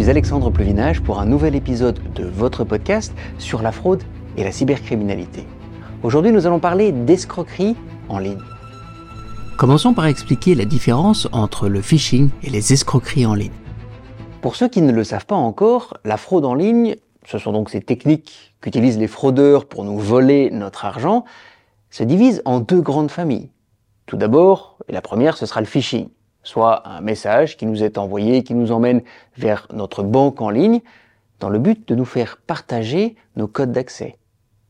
suis Alexandre Plevinage pour un nouvel épisode de votre podcast sur la fraude et la cybercriminalité. Aujourd'hui, nous allons parler d'escroquerie en ligne. Commençons par expliquer la différence entre le phishing et les escroqueries en ligne. Pour ceux qui ne le savent pas encore, la fraude en ligne, ce sont donc ces techniques qu'utilisent les fraudeurs pour nous voler notre argent, se divise en deux grandes familles. Tout d'abord, et la première, ce sera le phishing soit un message qui nous est envoyé, qui nous emmène vers notre banque en ligne, dans le but de nous faire partager nos codes d'accès.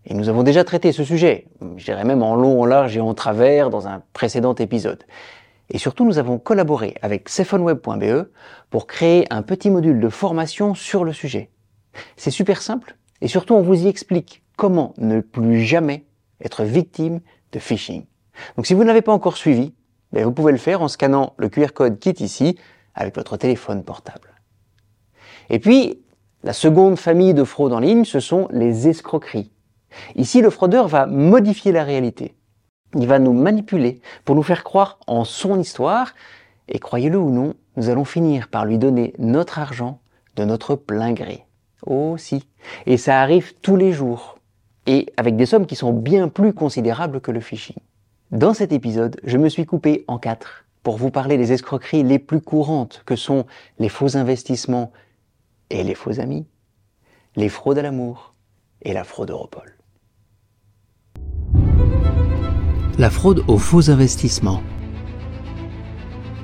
Et nous avons déjà traité ce sujet, je dirais même en long, en large et en travers dans un précédent épisode. Et surtout, nous avons collaboré avec cephoneweb.be pour créer un petit module de formation sur le sujet. C'est super simple et surtout on vous y explique comment ne plus jamais être victime de phishing. Donc si vous n'avez pas encore suivi, mais vous pouvez le faire en scannant le QR code qui est ici avec votre téléphone portable. Et puis, la seconde famille de fraude en ligne, ce sont les escroqueries. Ici, le fraudeur va modifier la réalité. Il va nous manipuler pour nous faire croire en son histoire, et croyez-le ou non, nous allons finir par lui donner notre argent de notre plein gré. Oh si. Et ça arrive tous les jours. Et avec des sommes qui sont bien plus considérables que le phishing. Dans cet épisode, je me suis coupé en quatre pour vous parler des escroqueries les plus courantes que sont les faux investissements et les faux amis, les fraudes à l'amour et la fraude Europol. La fraude aux faux investissements.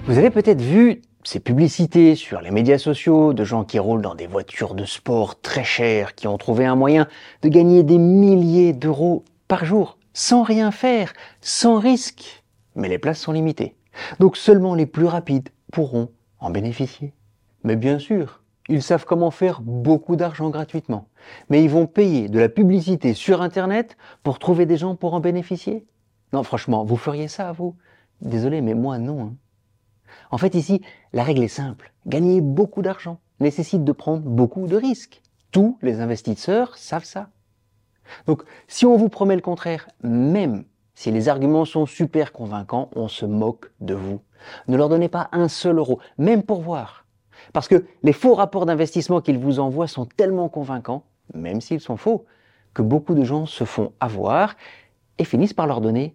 Vous avez peut-être vu ces publicités sur les médias sociaux de gens qui roulent dans des voitures de sport très chères, qui ont trouvé un moyen de gagner des milliers d'euros par jour sans rien faire, sans risque. Mais les places sont limitées. Donc seulement les plus rapides pourront en bénéficier. Mais bien sûr, ils savent comment faire beaucoup d'argent gratuitement. Mais ils vont payer de la publicité sur Internet pour trouver des gens pour en bénéficier. Non, franchement, vous feriez ça, vous? Désolé, mais moi, non. Hein. En fait, ici, la règle est simple. Gagner beaucoup d'argent nécessite de prendre beaucoup de risques. Tous les investisseurs savent ça. Donc, si on vous promet le contraire, même si les arguments sont super convaincants, on se moque de vous. Ne leur donnez pas un seul euro, même pour voir. Parce que les faux rapports d'investissement qu'ils vous envoient sont tellement convaincants, même s'ils sont faux, que beaucoup de gens se font avoir et finissent par leur donner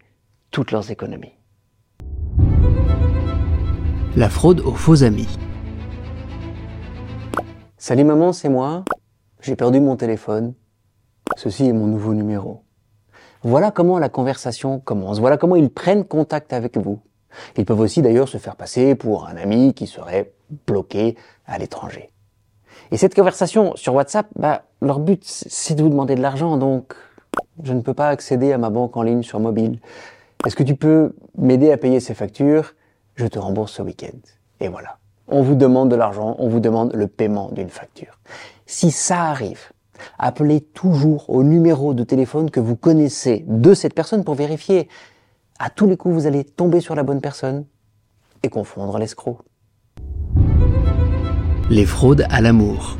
toutes leurs économies. La fraude aux faux amis. Salut maman, c'est moi. J'ai perdu mon téléphone. Ceci est mon nouveau numéro. Voilà comment la conversation commence. Voilà comment ils prennent contact avec vous. Ils peuvent aussi d'ailleurs se faire passer pour un ami qui serait bloqué à l'étranger. Et cette conversation sur WhatsApp, bah, leur but, c'est de vous demander de l'argent, donc je ne peux pas accéder à ma banque en ligne sur mobile. Est-ce que tu peux m'aider à payer ces factures? Je te rembourse ce week-end. Et voilà. On vous demande de l'argent, on vous demande le paiement d'une facture. Si ça arrive, appelez toujours au numéro de téléphone que vous connaissez de cette personne pour vérifier. À tous les coups, vous allez tomber sur la bonne personne et confondre l'escroc. Les fraudes à l'amour.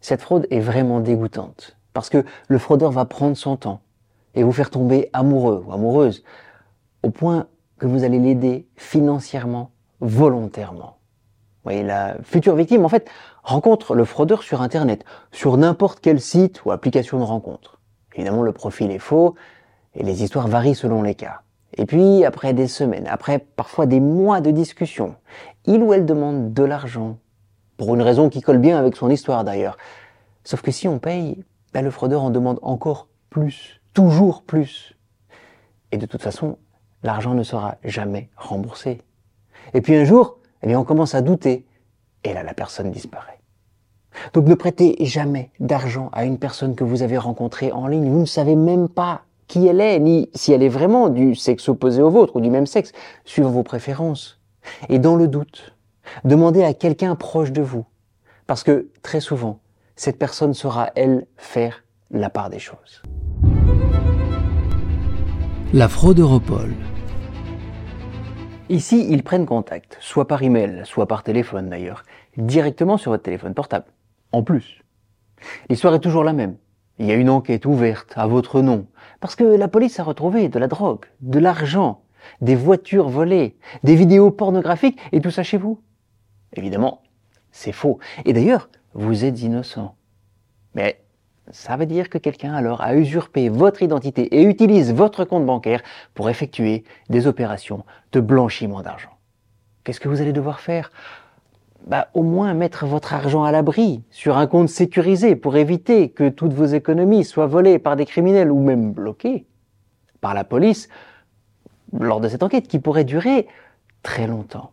Cette fraude est vraiment dégoûtante parce que le fraudeur va prendre son temps et vous faire tomber amoureux ou amoureuse au point que vous allez l'aider financièrement, volontairement voyez, la future victime, en fait, rencontre le fraudeur sur Internet, sur n'importe quel site ou application de rencontre. Évidemment, le profil est faux et les histoires varient selon les cas. Et puis, après des semaines, après parfois des mois de discussion, il ou elle demande de l'argent, pour une raison qui colle bien avec son histoire d'ailleurs. Sauf que si on paye, ben, le fraudeur en demande encore plus, toujours plus. Et de toute façon, l'argent ne sera jamais remboursé. Et puis un jour, eh on commence à douter. Et là, la personne disparaît. Donc ne prêtez jamais d'argent à une personne que vous avez rencontrée en ligne. Vous ne savez même pas qui elle est, ni si elle est vraiment du sexe opposé au vôtre ou du même sexe, suivant vos préférences. Et dans le doute, demandez à quelqu'un proche de vous. Parce que très souvent, cette personne saura, elle, faire la part des choses. La fraude Europol. Ici, ils prennent contact, soit par email, soit par téléphone d'ailleurs, directement sur votre téléphone portable. En plus. L'histoire est toujours la même. Il y a une enquête ouverte à votre nom, parce que la police a retrouvé de la drogue, de l'argent, des voitures volées, des vidéos pornographiques, et tout ça chez vous. Évidemment, c'est faux. Et d'ailleurs, vous êtes innocent. Mais ça veut dire que quelqu'un alors a usurpé votre identité et utilise votre compte bancaire pour effectuer des opérations de blanchiment d'argent. Qu'est-ce que vous allez devoir faire? Bah, Au moins mettre votre argent à l'abri sur un compte sécurisé pour éviter que toutes vos économies soient volées par des criminels ou même bloquées par la police lors de cette enquête qui pourrait durer très longtemps.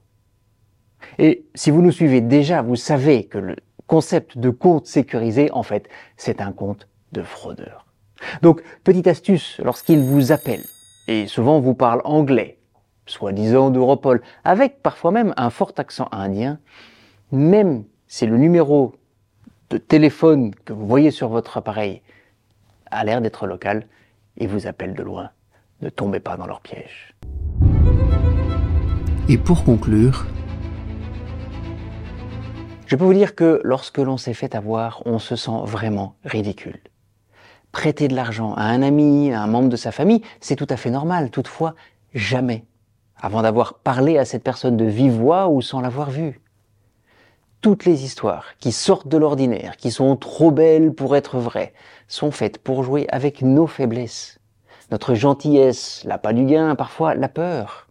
Et si vous nous suivez déjà, vous savez que le concept de compte sécurisé, en fait, c'est un compte de fraudeur. Donc, petite astuce, lorsqu'il vous appelle, et souvent vous parle anglais, soi-disant d'Europol, avec parfois même un fort accent indien, même si le numéro de téléphone que vous voyez sur votre appareil a l'air d'être local et vous appelle de loin, ne tombez pas dans leur piège. Et pour conclure, je peux vous dire que lorsque l'on s'est fait avoir, on se sent vraiment ridicule. Prêter de l'argent à un ami, à un membre de sa famille, c'est tout à fait normal. Toutefois, jamais avant d'avoir parlé à cette personne de vive voix ou sans l'avoir vue. Toutes les histoires qui sortent de l'ordinaire, qui sont trop belles pour être vraies, sont faites pour jouer avec nos faiblesses, notre gentillesse, l'appât du gain, parfois la peur.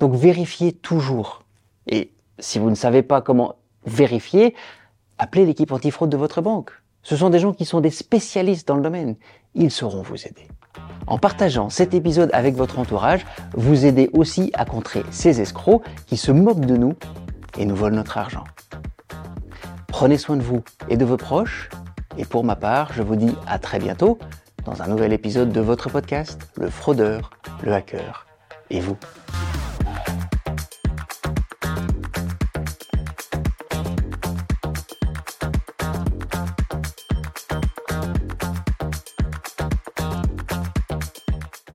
Donc vérifiez toujours. Et si vous ne savez pas comment vérifier, appelez l'équipe antifraude de votre banque. Ce sont des gens qui sont des spécialistes dans le domaine. Ils sauront vous aider. En partageant cet épisode avec votre entourage, vous aidez aussi à contrer ces escrocs qui se moquent de nous et nous volent notre argent. Prenez soin de vous et de vos proches. Et pour ma part, je vous dis à très bientôt dans un nouvel épisode de votre podcast, Le Fraudeur, le Hacker et vous?